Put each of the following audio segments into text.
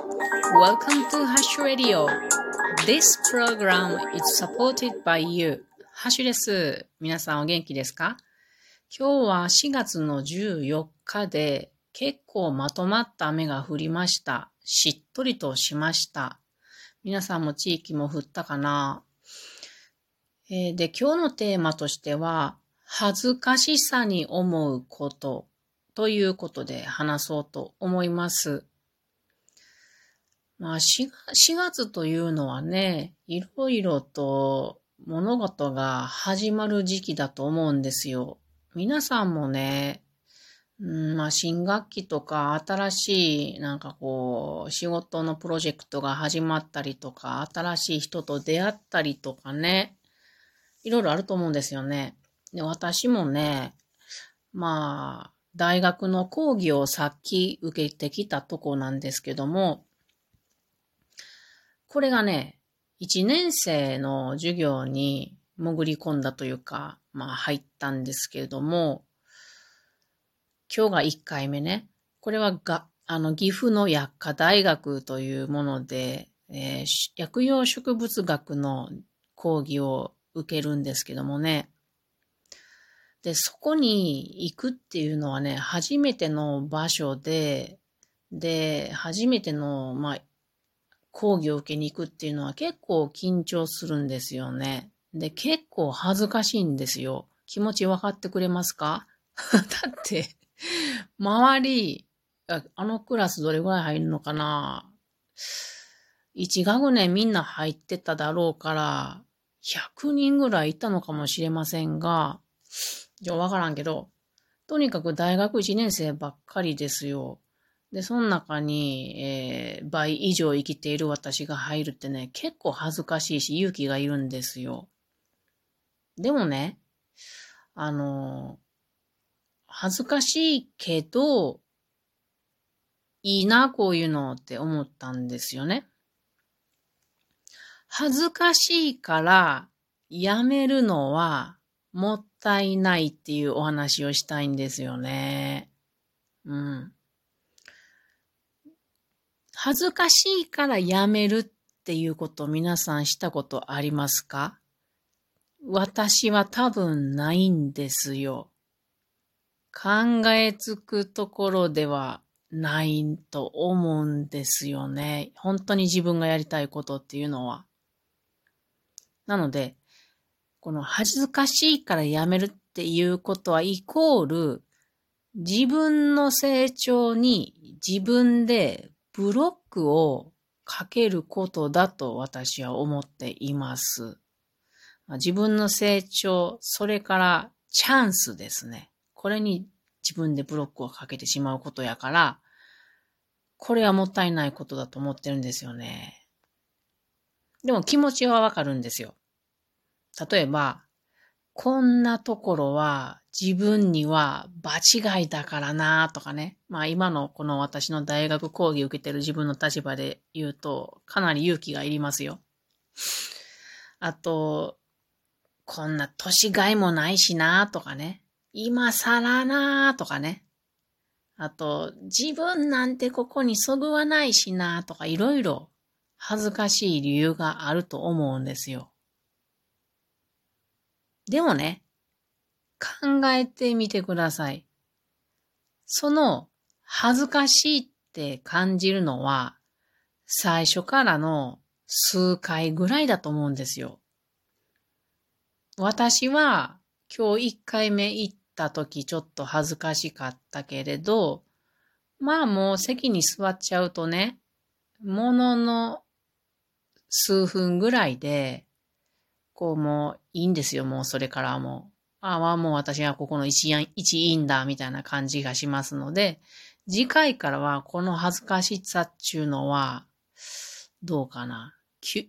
Welcome to Hash Radio. This program is supported by you. ハッシュです。皆さんお元気ですか?今日は4月の14日で結構まとまった雨が降りました。しっとりとしました。皆さんも地域も降ったかな、えー、で、今日のテーマとしては、恥ずかしさに思うことということで話そうと思います。まあ4、4月というのはね、いろいろと物事が始まる時期だと思うんですよ。皆さんもね、うん、まあ、新学期とか新しいなんかこう仕事のプロジェクトが始まったりとか新しい人と出会ったりとかね、いろいろあると思うんですよね。で私もね、まあ、大学の講義をさっき受けてきたとこなんですけども、これがね、一年生の授業に潜り込んだというか、まあ入ったんですけれども、今日が一回目ね。これはが、あの、岐阜の薬科大学というもので、えー、薬用植物学の講義を受けるんですけどもね。で、そこに行くっていうのはね、初めての場所で、で、初めての、まあ、講義を受けに行くっていうのは結構緊張するんですよね。で、結構恥ずかしいんですよ。気持ち分かってくれますか？だって、周り、あのクラスどれぐらい入るのかな？一学年みんな入ってただろうから、100人ぐらいいたのかもしれませんが、じゃあわからんけど、とにかく大学1年生ばっかりですよ。で、その中に、えー、倍以上生きている私が入るってね、結構恥ずかしいし勇気がいるんですよ。でもね、あの、恥ずかしいけど、いいな、こういうのって思ったんですよね。恥ずかしいからやめるのはもったいないっていうお話をしたいんですよね。うん。恥ずかしいからやめるっていうこと皆さんしたことありますか？私は多分ないんですよ。考えつくところではないと思うんですよね。本当に自分がやりたいことっていうのは。なので、この恥ずかしいからやめるっていうことはイコール自分の成長に自分でブロックをかけることだと私は思っています。自分の成長、それからチャンスですね。これに自分でブロックをかけてしまうことやから、これはもったいないことだと思ってるんですよね。でも気持ちはわかるんですよ。例えば、こんなところは自分には場違いだからなとかね。まあ今のこの私の大学講義受けてる自分の立場で言うとかなり勇気がいりますよ。あと、こんな年がいもないしなとかね。今更なとかね。あと、自分なんてここにそぐわないしなとかいろいろ恥ずかしい理由があると思うんですよ。でもね、考えてみてください。その恥ずかしいって感じるのは最初からの数回ぐらいだと思うんですよ。私は今日一回目行った時ちょっと恥ずかしかったけれど、まあもう席に座っちゃうとね、ものの数分ぐらいでこうもういいんですよ、もうそれからもう。ああ、もう私はここの一一員だ、みたいな感じがしますので、次回からはこの恥ずかしさっちゅうのは、どうかな。9,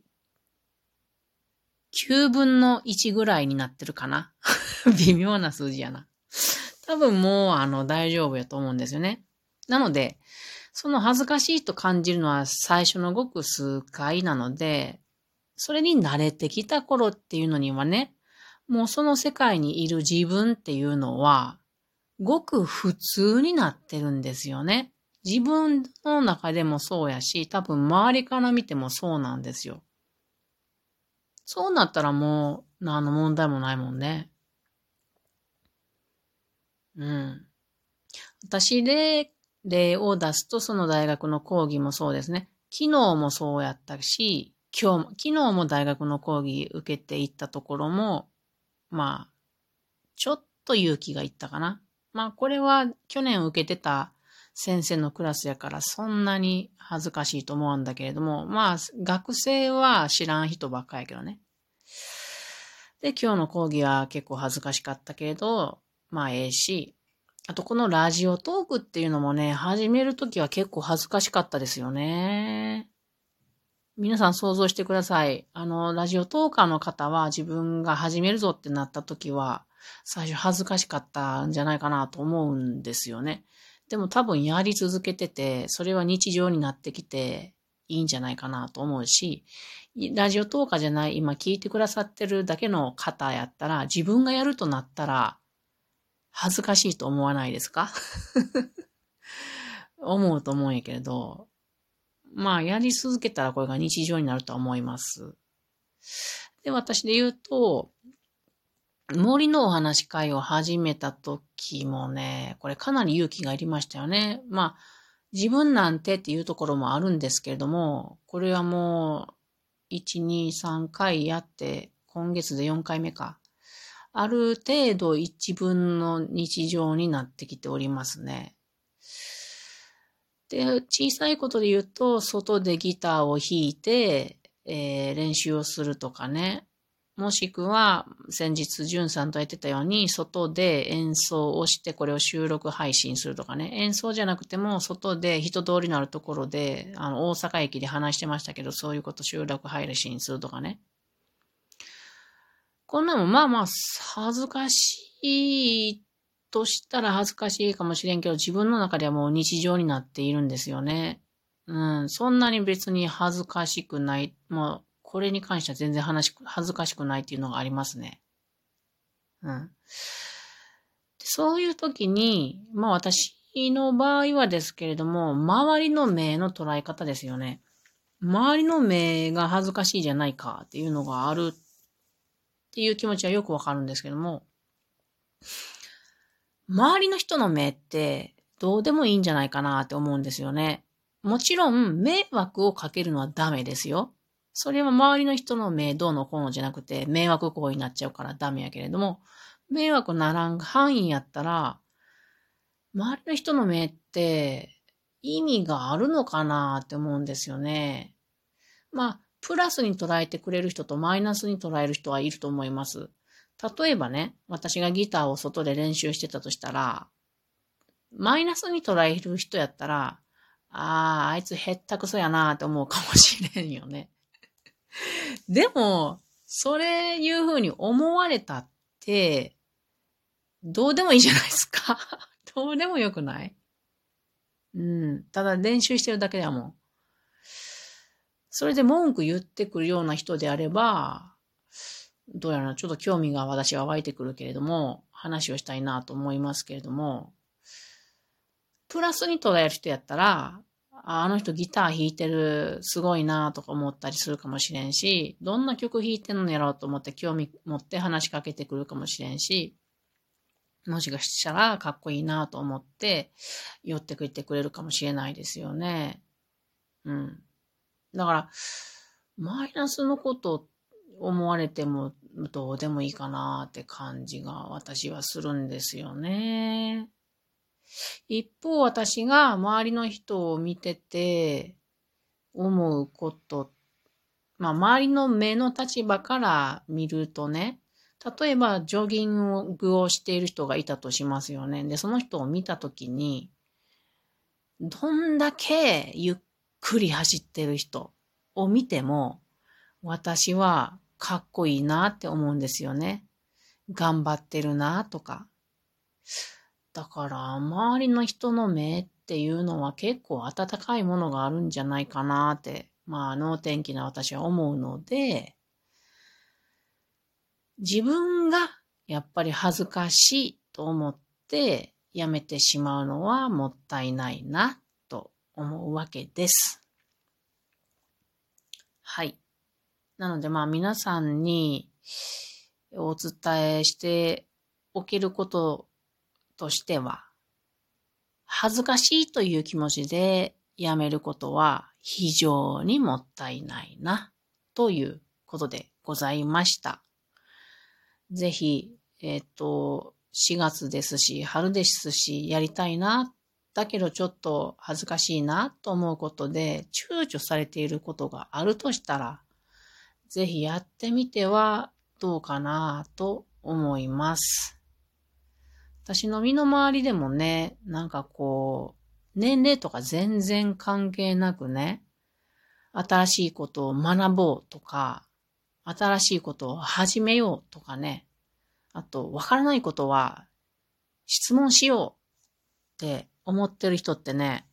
9分の1ぐらいになってるかな 微妙な数字やな。多分もうあの大丈夫やと思うんですよね。なので、その恥ずかしいと感じるのは最初のごく数回なので、それに慣れてきた頃っていうのにはね、もうその世界にいる自分っていうのは、ごく普通になってるんですよね。自分の中でもそうやし、多分周りから見てもそうなんですよ。そうなったらもう何の問題もないもんね。うん。私で例を出すとその大学の講義もそうですね。昨日もそうやったし、今日も、昨日も大学の講義受けていったところも、まあ、ちょっと勇気がいったかな。まあ、これは去年受けてた先生のクラスやからそんなに恥ずかしいと思うんだけれども、まあ、学生は知らん人ばっかやけどね。で、今日の講義は結構恥ずかしかったけれど、まあ、ええし、あとこのラジオトークっていうのもね、始めるときは結構恥ずかしかったですよね。皆さん想像してください。あの、ラジオトーカーの方は自分が始めるぞってなったときは、最初恥ずかしかったんじゃないかなと思うんですよね。でも多分やり続けてて、それは日常になってきていいんじゃないかなと思うし、ラジオトーカーじゃない、今聞いてくださってるだけの方やったら、自分がやるとなったら、恥ずかしいと思わないですか？思うと思うんやけれど、まあ、やり続けたらこれが日常になると思います。で、私で言うと、森のお話会を始めた時もね、これかなり勇気がいりましたよね。まあ、自分なんてっていうところもあるんですけれども、これはもう、1、2、3回やって、今月で4回目か。ある程度一文の日常になってきておりますね。で、小さいことで言うと、外でギターを弾いて、えー、練習をするとかね。もしくは、先日、じゅんさんとやってたように、外で演奏をして、これを収録配信するとかね。演奏じゃなくても、外で人通りのあるところで、あの、大阪駅で話してましたけど、そういうこと収録配信するとかね。こんなのまあまあ恥ずかしいとしたら恥ずかしいかもしれんけど、自分の中ではもう日常になっているんですよね。うん、そんなに別に恥ずかしくない。もう、これに関しては全然話、恥ずかしくないっていうのがありますね。うん。そういう時に、まあ私の場合はですけれども、周りの目の捉え方ですよね。周りの目が恥ずかしいじゃないかっていうのがあるっていう気持ちはよくわかるんですけども、周りの人の目ってどうでもいいんじゃないかなって思うんですよね。もちろん、迷惑をかけるのはダメですよ。それは周りの人の目どうのこうのじゃなくて、迷惑行為になっちゃうからダメやけれども、迷惑ならん範囲やったら、周りの人の目って意味があるのかなって思うんですよね。まあ、プラスに捉えてくれる人とマイナスに捉える人はいると思います。例えばね、私がギターを外で練習してたとしたら、マイナスに捉える人やったら、ああ、あいつへったくそやなーって思うかもしれんよね。でも、それいうふうに思われたって、どうでもいいじゃないですか。どうでもよくない？うん。ただ練習してるだけだもん。それで文句言ってくるような人であれば、どうやらちょっと興味が私は湧いてくるけれども、話をしたいなと思いますけれども、プラスに捉える人やったら、あの人ギター弾いてる、すごいなとか思ったりするかもしれんし、どんな曲弾いてんのやろうと思って興味持って話しかけてくるかもしれんし、もしかしたらかっこいいなと思って寄ってくれてくれるかもしれないですよね。うん。だから、マイナスのことっ思われてもどうでもいいかなって感じが私はするんですよね。一方私が周りの人を見てて思うこと、まあ周りの目の立場から見るとね、例えばジョギングをしている人がいたとしますよね。で、その人を見たときに、どんだけゆっくり走ってる人を見ても、私はかっこいいなって思うんですよね。頑張ってるなとか。だから、周りの人の目っていうのは結構温かいものがあるんじゃないかなって、まあ、能天気な私は思うので、自分がやっぱり恥ずかしいと思ってやめてしまうのはもったいないなと思うわけです。はい。なのでまあ皆さんにお伝えしておけることとしては、恥ずかしいという気持ちでやめることは非常にもったいないな、ということでございました。ぜひ、えっ、ー、と、4月ですし、春ですし、やりたいな、だけどちょっと恥ずかしいなと思うことで躊躇されていることがあるとしたら、ぜひやってみてはどうかなと思います。私の身の回りでもね、なんかこう、年齢とか全然関係なくね、新しいことを学ぼうとか、新しいことを始めようとかね、あと、わからないことは質問しようって思ってる人ってね、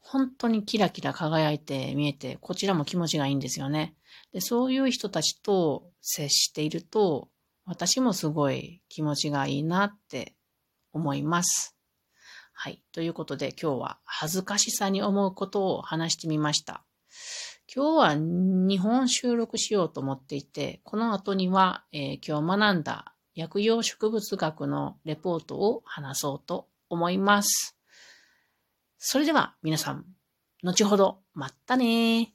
本当にキラキラ輝いて見えて、こちらも気持ちがいいんですよね。で、そういう人たちと接していると、私もすごい気持ちがいいなって思います。はい。ということで今日は恥ずかしさに思うことを話してみました。今日は2本収録しようと思っていて、この後には、えー、今日学んだ薬用植物学のレポートを話そうと思います。それでは皆さん、後ほど、まったね。